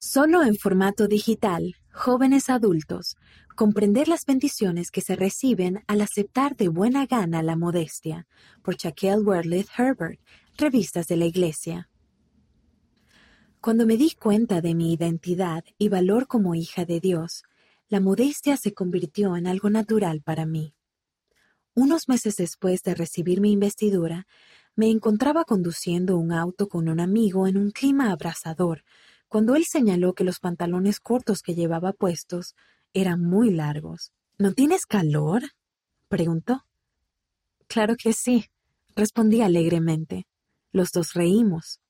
Solo en formato digital, jóvenes adultos, comprender las bendiciones que se reciben al aceptar de buena gana la modestia, por Shaquille Worlith Herbert, Revistas de la Iglesia. Cuando me di cuenta de mi identidad y valor como hija de Dios, la modestia se convirtió en algo natural para mí. Unos meses después de recibir mi investidura, me encontraba conduciendo un auto con un amigo en un clima abrasador, cuando él señaló que los pantalones cortos que llevaba puestos eran muy largos. ¿No tienes calor? preguntó. Claro que sí, respondí alegremente. Los dos reímos.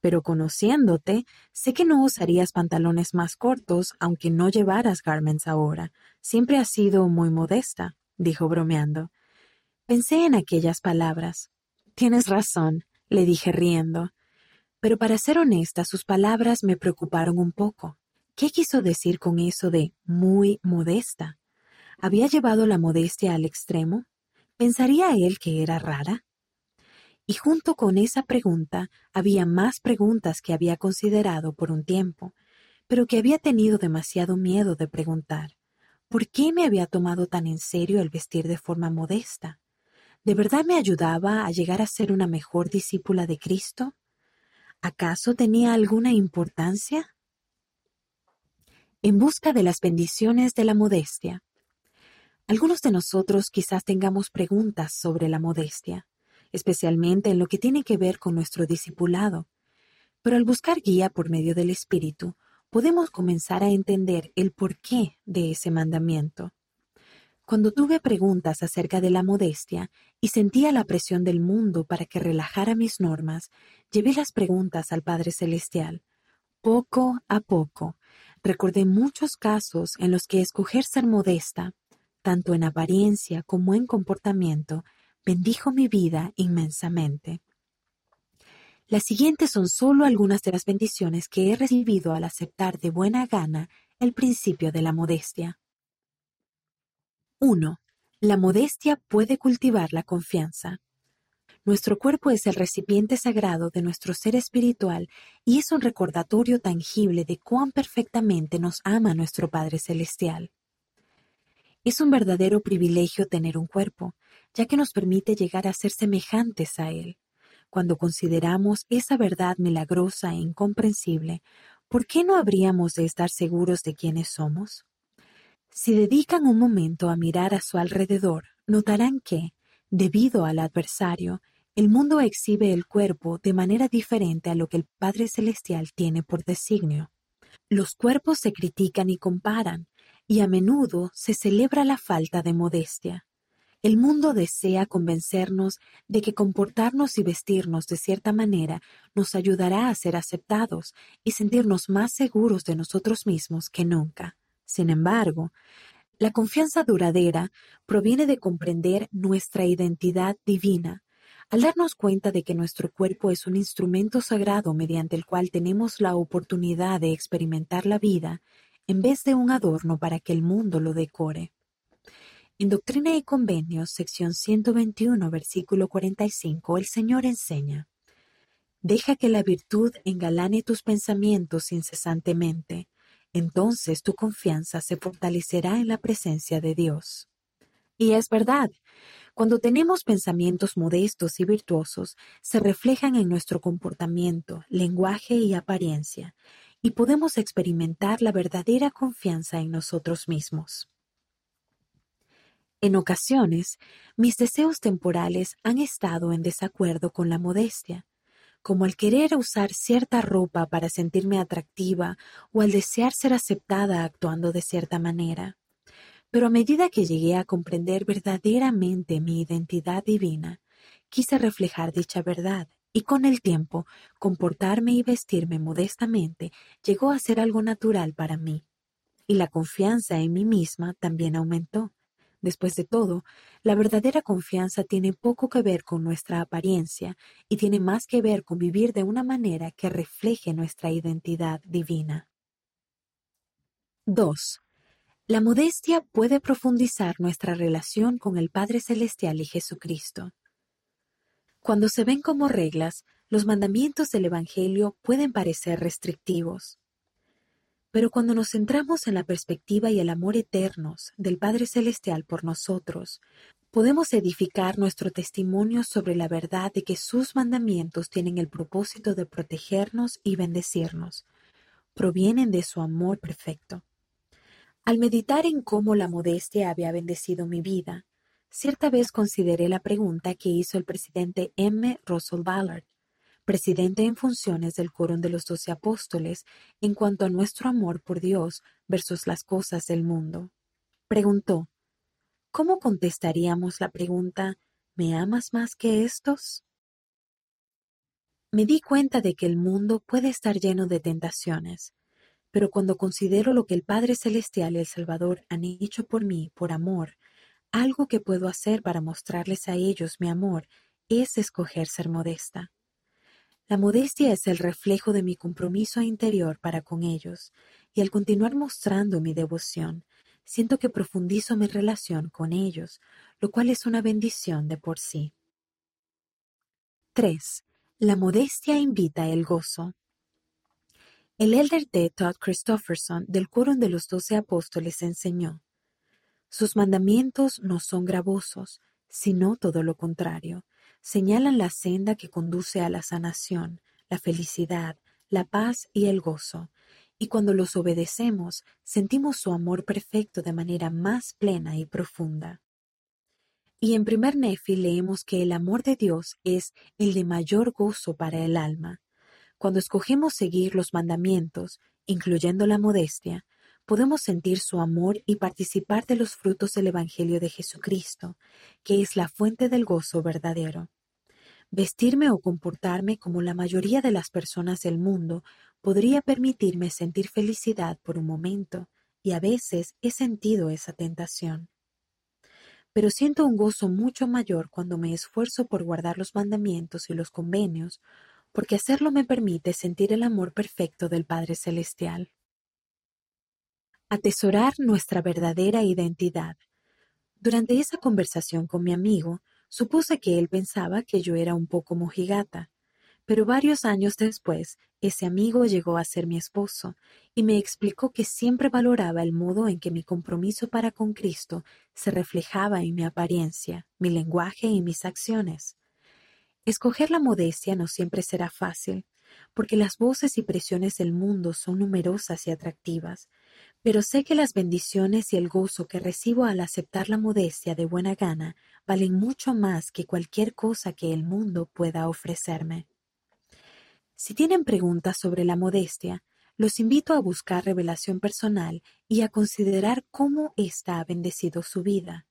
Pero conociéndote, sé que no usarías pantalones más cortos aunque no llevaras garments ahora. Siempre has sido muy modesta, dijo bromeando. Pensé en aquellas palabras. Tienes razón, le dije riendo. Pero para ser honesta, sus palabras me preocuparon un poco. ¿Qué quiso decir con eso de muy modesta? ¿Había llevado la modestia al extremo? ¿Pensaría él que era rara? Y junto con esa pregunta había más preguntas que había considerado por un tiempo, pero que había tenido demasiado miedo de preguntar. ¿Por qué me había tomado tan en serio el vestir de forma modesta? ¿De verdad me ayudaba a llegar a ser una mejor discípula de Cristo? ¿Acaso tenía alguna importancia? En busca de las bendiciones de la modestia. Algunos de nosotros quizás tengamos preguntas sobre la modestia, especialmente en lo que tiene que ver con nuestro discipulado, pero al buscar guía por medio del Espíritu, podemos comenzar a entender el porqué de ese mandamiento. Cuando tuve preguntas acerca de la modestia y sentía la presión del mundo para que relajara mis normas, llevé las preguntas al Padre Celestial. Poco a poco, recordé muchos casos en los que escoger ser modesta, tanto en apariencia como en comportamiento, bendijo mi vida inmensamente. Las siguientes son solo algunas de las bendiciones que he recibido al aceptar de buena gana el principio de la modestia. 1. La modestia puede cultivar la confianza. Nuestro cuerpo es el recipiente sagrado de nuestro ser espiritual y es un recordatorio tangible de cuán perfectamente nos ama nuestro Padre Celestial. Es un verdadero privilegio tener un cuerpo, ya que nos permite llegar a ser semejantes a Él. Cuando consideramos esa verdad milagrosa e incomprensible, ¿por qué no habríamos de estar seguros de quiénes somos? Si dedican un momento a mirar a su alrededor, notarán que, debido al adversario, el mundo exhibe el cuerpo de manera diferente a lo que el Padre Celestial tiene por designio. Los cuerpos se critican y comparan, y a menudo se celebra la falta de modestia. El mundo desea convencernos de que comportarnos y vestirnos de cierta manera nos ayudará a ser aceptados y sentirnos más seguros de nosotros mismos que nunca. Sin embargo, la confianza duradera proviene de comprender nuestra identidad divina, al darnos cuenta de que nuestro cuerpo es un instrumento sagrado mediante el cual tenemos la oportunidad de experimentar la vida, en vez de un adorno para que el mundo lo decore. En Doctrina y Convenios, sección 121, versículo 45, el Señor enseña, Deja que la virtud engalane tus pensamientos incesantemente, entonces tu confianza se fortalecerá en la presencia de Dios. Y es verdad, cuando tenemos pensamientos modestos y virtuosos, se reflejan en nuestro comportamiento, lenguaje y apariencia, y podemos experimentar la verdadera confianza en nosotros mismos. En ocasiones, mis deseos temporales han estado en desacuerdo con la modestia, como al querer usar cierta ropa para sentirme atractiva o al desear ser aceptada actuando de cierta manera. Pero a medida que llegué a comprender verdaderamente mi identidad divina, quise reflejar dicha verdad y con el tiempo comportarme y vestirme modestamente llegó a ser algo natural para mí. Y la confianza en mí misma también aumentó. Después de todo, la verdadera confianza tiene poco que ver con nuestra apariencia y tiene más que ver con vivir de una manera que refleje nuestra identidad divina. 2. La modestia puede profundizar nuestra relación con el Padre Celestial y Jesucristo. Cuando se ven como reglas, los mandamientos del Evangelio pueden parecer restrictivos. Pero cuando nos centramos en la perspectiva y el amor eternos del Padre Celestial por nosotros, podemos edificar nuestro testimonio sobre la verdad de que sus mandamientos tienen el propósito de protegernos y bendecirnos. Provienen de su amor perfecto. Al meditar en cómo la modestia había bendecido mi vida, cierta vez consideré la pregunta que hizo el presidente M. Russell Ballard, presidente en funciones del Quórum de los Doce Apóstoles, en cuanto a nuestro amor por Dios versus las cosas del mundo. Preguntó, ¿cómo contestaríamos la pregunta ¿Me amas más que estos? Me di cuenta de que el mundo puede estar lleno de tentaciones, pero cuando considero lo que el Padre Celestial y el Salvador han hecho por mí, por amor, algo que puedo hacer para mostrarles a ellos mi amor es escoger ser modesta. La modestia es el reflejo de mi compromiso interior para con ellos, y al continuar mostrando mi devoción, siento que profundizo mi relación con ellos, lo cual es una bendición de por sí. 3. La modestia invita el gozo. El elder D. Todd Christofferson del Quórum de los Doce Apóstoles enseñó: Sus mandamientos no son gravosos, sino todo lo contrario. Señalan la senda que conduce a la sanación, la felicidad, la paz y el gozo, y cuando los obedecemos sentimos su amor perfecto de manera más plena y profunda. Y en primer Nefi leemos que el amor de Dios es el de mayor gozo para el alma. Cuando escogemos seguir los mandamientos, incluyendo la modestia, podemos sentir su amor y participar de los frutos del Evangelio de Jesucristo, que es la fuente del gozo verdadero. Vestirme o comportarme como la mayoría de las personas del mundo podría permitirme sentir felicidad por un momento, y a veces he sentido esa tentación. Pero siento un gozo mucho mayor cuando me esfuerzo por guardar los mandamientos y los convenios, porque hacerlo me permite sentir el amor perfecto del Padre Celestial. Atesorar nuestra verdadera identidad. Durante esa conversación con mi amigo, Supuse que él pensaba que yo era un poco mojigata, pero varios años después ese amigo llegó a ser mi esposo y me explicó que siempre valoraba el modo en que mi compromiso para con Cristo se reflejaba en mi apariencia, mi lenguaje y mis acciones. Escoger la modestia no siempre será fácil, porque las voces y presiones del mundo son numerosas y atractivas, pero sé que las bendiciones y el gozo que recibo al aceptar la modestia de buena gana valen mucho más que cualquier cosa que el mundo pueda ofrecerme. Si tienen preguntas sobre la modestia, los invito a buscar revelación personal y a considerar cómo ésta ha bendecido su vida.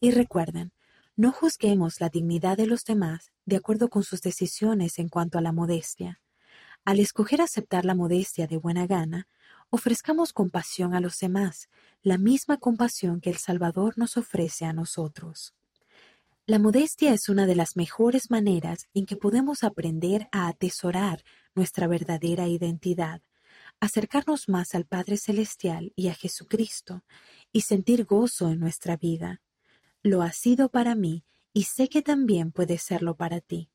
Y recuerden, no juzguemos la dignidad de los demás de acuerdo con sus decisiones en cuanto a la modestia. Al escoger aceptar la modestia de buena gana, ofrezcamos compasión a los demás, la misma compasión que el Salvador nos ofrece a nosotros. La modestia es una de las mejores maneras en que podemos aprender a atesorar nuestra verdadera identidad, acercarnos más al Padre Celestial y a Jesucristo y sentir gozo en nuestra vida. Lo ha sido para mí y sé que también puede serlo para ti.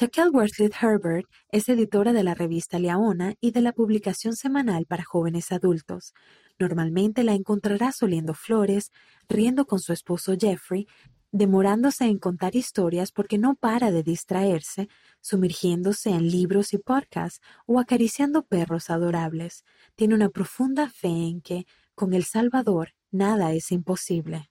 Worthley Herbert es editora de la revista Leona y de la publicación semanal para jóvenes adultos. Normalmente la encontrarás oliendo flores, riendo con su esposo Jeffrey, demorándose en contar historias porque no para de distraerse, sumergiéndose en libros y podcasts o acariciando perros adorables. Tiene una profunda fe en que, con el Salvador, nada es imposible.